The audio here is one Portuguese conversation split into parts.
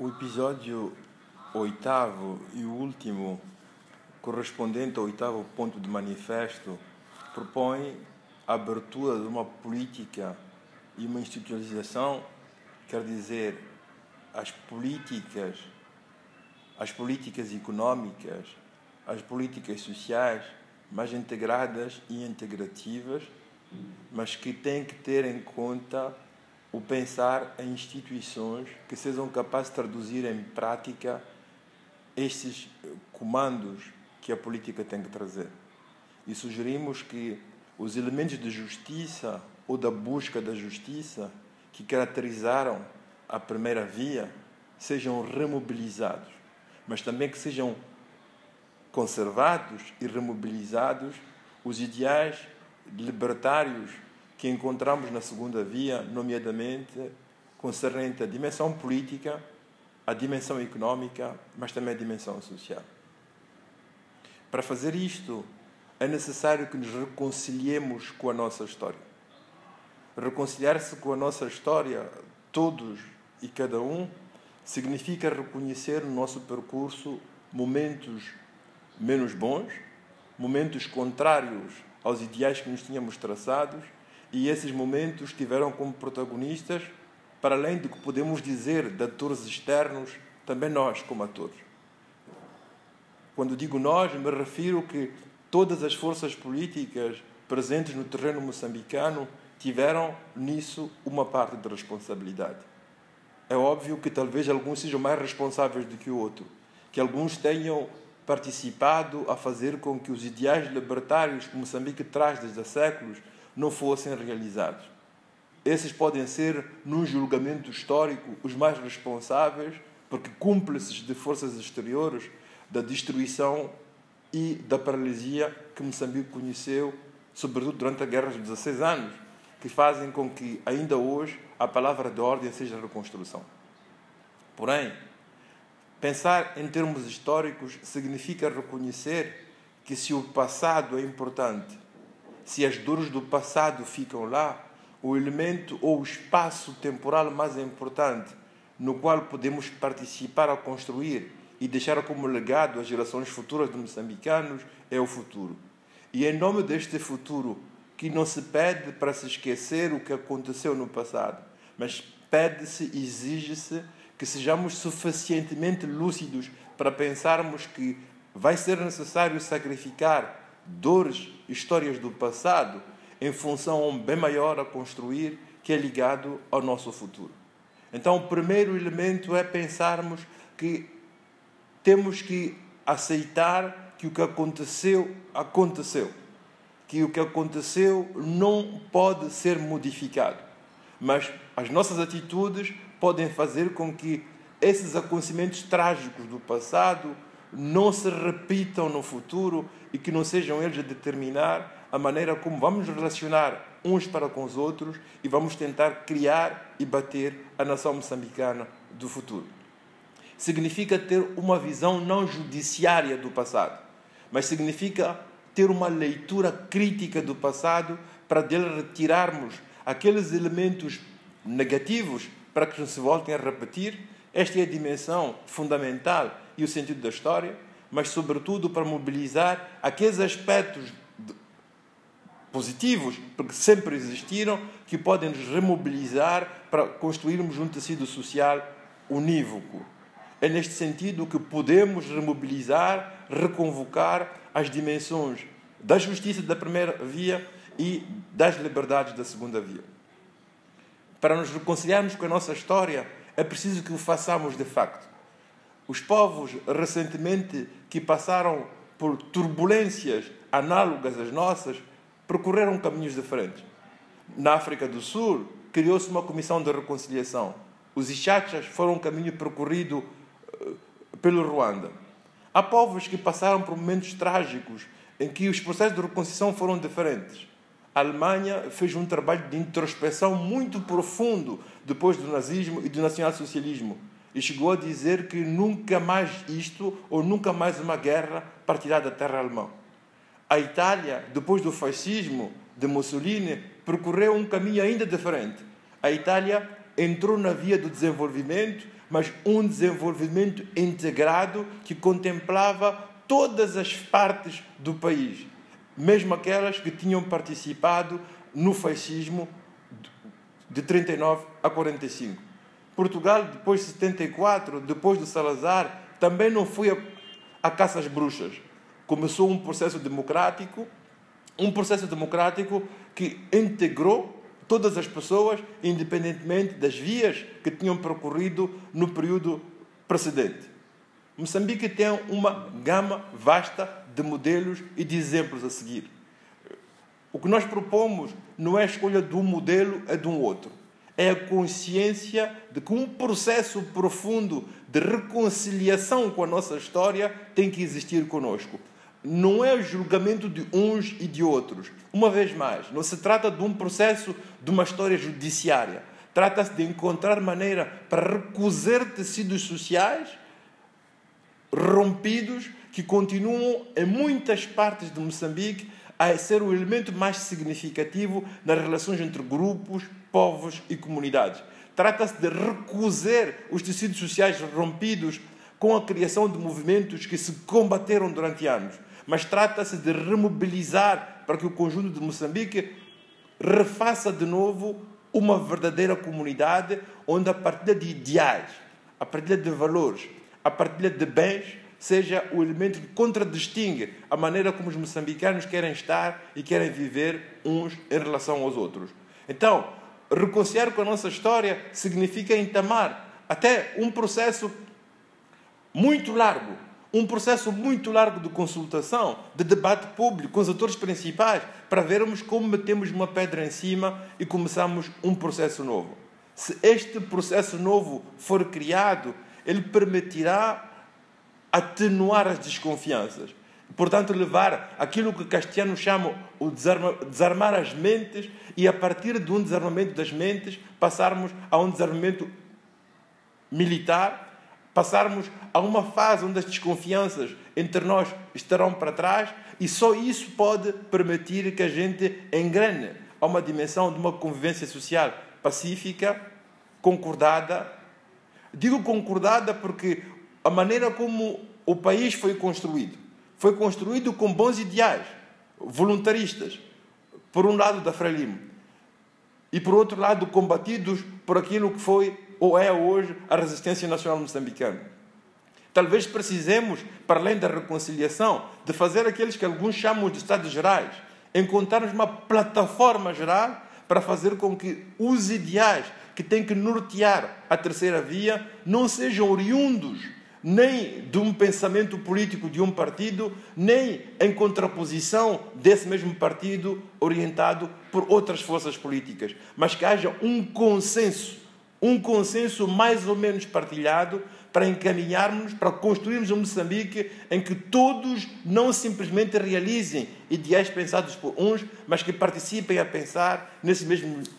O episódio oitavo e último, correspondente ao oitavo ponto do manifesto, propõe a abertura de uma política e uma institucionalização, quer dizer, as políticas, as políticas económicas, as políticas sociais mais integradas e integrativas, mas que têm que ter em conta o pensar em instituições que sejam capazes de traduzir em prática estes comandos que a política tem que trazer. E sugerimos que os elementos de justiça ou da busca da justiça que caracterizaram a primeira via sejam remobilizados, mas também que sejam conservados e remobilizados os ideais libertários que encontramos na segunda via, nomeadamente concernente à dimensão política, à dimensão económica, mas também à dimensão social. Para fazer isto, é necessário que nos reconciliemos com a nossa história. Reconciliar-se com a nossa história, todos e cada um, significa reconhecer no nosso percurso momentos menos bons, momentos contrários aos ideais que nos tínhamos traçados e esses momentos tiveram como protagonistas, para além do que podemos dizer de atores externos, também nós como atores. Quando digo nós, me refiro que todas as forças políticas presentes no terreno moçambicano tiveram nisso uma parte de responsabilidade. É óbvio que talvez alguns sejam mais responsáveis do que o outro, que alguns tenham participado a fazer com que os ideais libertários que Moçambique traz desde há séculos não fossem realizados. Esses podem ser, num julgamento histórico, os mais responsáveis, porque cúmplices de forças exteriores da destruição e da paralisia que Moçambique conheceu, sobretudo durante a Guerra dos 16 anos, que fazem com que, ainda hoje, a palavra de ordem seja reconstrução. Porém, pensar em termos históricos significa reconhecer que, se o passado é importante se as dores do passado ficam lá, o elemento ou o espaço temporal mais importante no qual podemos participar a construir e deixar como legado às gerações futuras de moçambicanos é o futuro. E em nome deste futuro, que não se pede para se esquecer o que aconteceu no passado, mas pede-se, exige-se que sejamos suficientemente lúcidos para pensarmos que vai ser necessário sacrificar dores, histórias do passado, em função a um bem maior a construir, que é ligado ao nosso futuro. Então, o primeiro elemento é pensarmos que temos que aceitar que o que aconteceu, aconteceu. Que o que aconteceu não pode ser modificado. Mas as nossas atitudes podem fazer com que esses acontecimentos trágicos do passado não se repitam no futuro e que não sejam eles a determinar a maneira como vamos relacionar uns para com os outros e vamos tentar criar e bater a nação moçambicana do futuro. Significa ter uma visão não judiciária do passado, mas significa ter uma leitura crítica do passado para dele retirarmos aqueles elementos negativos para que não se voltem a repetir. Esta é a dimensão fundamental e o sentido da história, mas sobretudo para mobilizar aqueles aspectos positivos, porque sempre existiram, que podem nos remobilizar para construirmos um tecido social unívoco. É neste sentido que podemos remobilizar, reconvocar as dimensões da justiça da primeira via e das liberdades da segunda via. Para nos reconciliarmos com a nossa história, é preciso que o façamos de facto. Os povos recentemente que passaram por turbulências análogas às nossas percorreram caminhos diferentes. Na África do Sul, criou-se uma comissão de reconciliação. Os Ixachas foram um caminho percorrido eh, pelo Ruanda. Há povos que passaram por momentos trágicos em que os processos de reconciliação foram diferentes. A Alemanha fez um trabalho de introspeção muito profundo depois do nazismo e do nacionalsocialismo e chegou a dizer que nunca mais isto ou nunca mais uma guerra partirá da terra alemã. A Itália, depois do fascismo de Mussolini, percorreu um caminho ainda diferente. A Itália entrou na via do desenvolvimento, mas um desenvolvimento integrado que contemplava todas as partes do país, mesmo aquelas que tinham participado no fascismo de 39 a 45. Portugal, depois de 74, depois do Salazar, também não foi a, a caça às bruxas. Começou um processo democrático, um processo democrático que integrou todas as pessoas, independentemente das vias que tinham percorrido no período precedente. Moçambique tem uma gama vasta de modelos e de exemplos a seguir. O que nós propomos não é a escolha de um modelo, é de um outro. É a consciência de que um processo profundo de reconciliação com a nossa história tem que existir conosco. Não é o julgamento de uns e de outros. Uma vez mais, não se trata de um processo de uma história judiciária. Trata-se de encontrar maneira para recusar tecidos sociais rompidos que continuam em muitas partes de Moçambique a ser o elemento mais significativo nas relações entre grupos, povos e comunidades. Trata-se de recusar os tecidos sociais rompidos com a criação de movimentos que se combateram durante anos, mas trata-se de remobilizar para que o conjunto de Moçambique refaça de novo uma verdadeira comunidade onde a partilha de ideais, a partilha de valores, a partilha de bens seja o elemento que contradistingue a maneira como os moçambicanos querem estar e querem viver uns em relação aos outros. Então, reconciliar com a nossa história significa entamar até um processo muito largo, um processo muito largo de consultação, de debate público com os atores principais, para vermos como metemos uma pedra em cima e começamos um processo novo. Se este processo novo for criado, ele permitirá atenuar as desconfianças. Portanto, levar aquilo que Castiano chama o desarma, desarmar as mentes e, a partir de um desarmamento das mentes, passarmos a um desarmamento militar, passarmos a uma fase onde as desconfianças entre nós estarão para trás e só isso pode permitir que a gente engrane a uma dimensão de uma convivência social pacífica, concordada. Digo concordada porque a maneira como o país foi construído. Foi construído com bons ideais, voluntaristas, por um lado da Frelimo, e por outro lado combatidos por aquilo que foi ou é hoje a resistência nacional moçambicana. Talvez precisemos, para além da reconciliação, de fazer aqueles que alguns chamam de Estados Gerais, encontrarmos uma plataforma geral para fazer com que os ideais que têm que nortear a terceira via não sejam oriundos nem de um pensamento político de um partido, nem em contraposição desse mesmo partido orientado por outras forças políticas, mas que haja um consenso, um consenso mais ou menos partilhado para encaminharmos, para construirmos um Moçambique em que todos não simplesmente realizem ideais pensados por uns, mas que participem a pensar nesses mesmos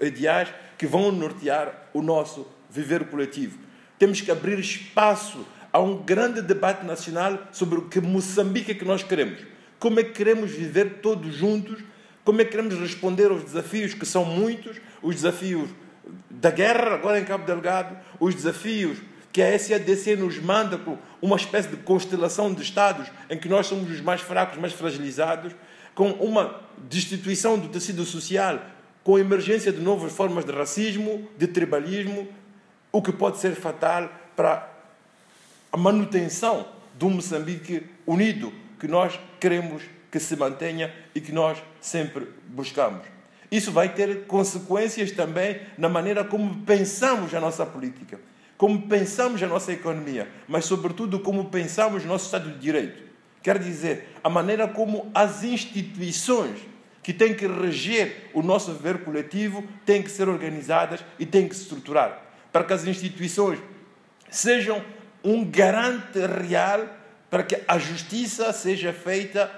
ideais que vão nortear o nosso viver coletivo. Temos que abrir espaço a um grande debate nacional sobre o que Moçambique é que nós queremos. Como é que queremos viver todos juntos? Como é que queremos responder aos desafios que são muitos? Os desafios da guerra, agora em Cabo Delgado, os desafios que a SADC nos manda com uma espécie de constelação de Estados em que nós somos os mais fracos, mais fragilizados, com uma destituição do tecido social, com a emergência de novas formas de racismo, de tribalismo, o que pode ser fatal para a manutenção de um Moçambique unido que nós queremos que se mantenha e que nós sempre buscamos. Isso vai ter consequências também na maneira como pensamos a nossa política, como pensamos a nossa economia, mas, sobretudo, como pensamos o nosso Estado de Direito. Quer dizer, a maneira como as instituições que têm que reger o nosso viver coletivo têm que ser organizadas e têm que se estruturar para que as instituições sejam um garante real para que a justiça seja feita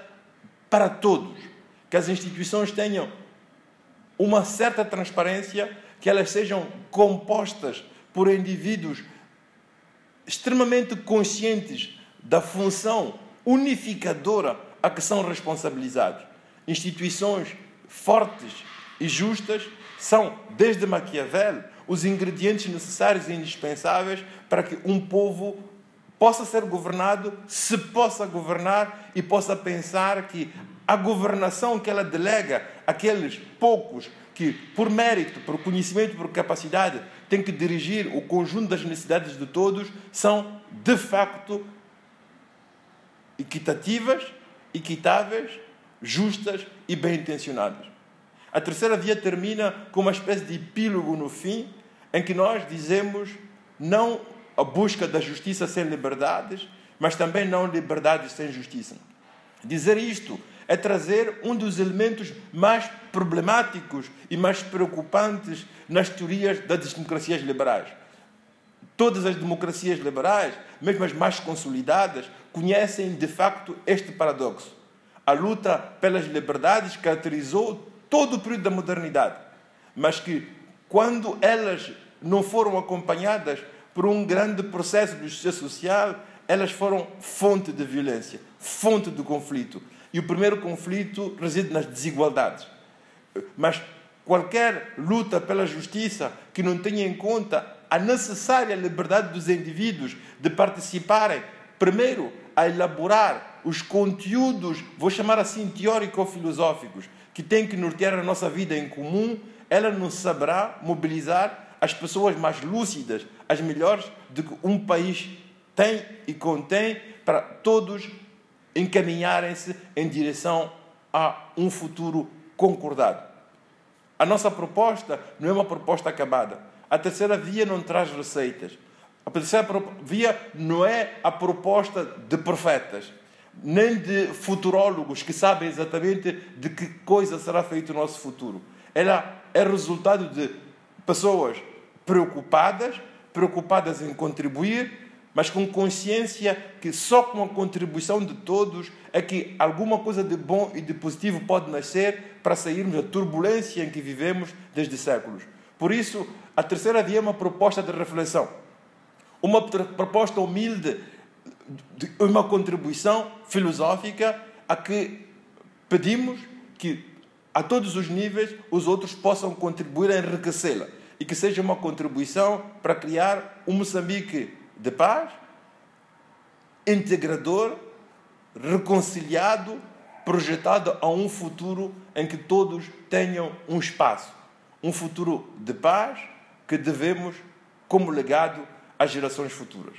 para todos, que as instituições tenham uma certa transparência, que elas sejam compostas por indivíduos extremamente conscientes da função unificadora a que são responsabilizados. Instituições fortes e justas são, desde Maquiavel, os ingredientes necessários e indispensáveis para que um povo possa ser governado, se possa governar e possa pensar que a governação que ela delega àqueles poucos que, por mérito, por conhecimento, por capacidade, têm que dirigir o conjunto das necessidades de todos, são, de facto, equitativas, equitáveis, justas e bem intencionadas. A terceira via termina com uma espécie de epílogo no fim, em que nós dizemos não a busca da justiça sem liberdades, mas também não liberdades sem justiça. Dizer isto é trazer um dos elementos mais problemáticos e mais preocupantes nas teorias das democracias liberais. Todas as democracias liberais, mesmo as mais consolidadas, conhecem de facto este paradoxo. A luta pelas liberdades caracterizou todo o período da modernidade, mas que quando elas não foram acompanhadas por um grande processo de justiça social, elas foram fonte de violência, fonte de conflito. E o primeiro conflito reside nas desigualdades. Mas qualquer luta pela justiça que não tenha em conta a necessária liberdade dos indivíduos de participarem, primeiro, a elaborar os conteúdos, vou chamar assim, teórico-filosóficos, que têm que nortear a nossa vida em comum, ela não saberá mobilizar as pessoas mais lúcidas, as melhores de que um país tem e contém para todos encaminharem-se em direção a um futuro concordado. A nossa proposta não é uma proposta acabada. A terceira via não traz receitas. A terceira via não é a proposta de profetas, nem de futurólogos que sabem exatamente de que coisa será feito o nosso futuro. Ela é resultado de pessoas preocupadas, preocupadas em contribuir, mas com consciência que só com a contribuição de todos é que alguma coisa de bom e de positivo pode nascer para sairmos da turbulência em que vivemos desde séculos. Por isso, a terceira via é uma proposta de reflexão, uma proposta humilde, uma contribuição filosófica a que pedimos que a todos os níveis os outros possam contribuir a enriquecê-la e que seja uma contribuição para criar um Moçambique de paz, integrador, reconciliado, projetado a um futuro em que todos tenham um espaço. Um futuro de paz que devemos como legado às gerações futuras.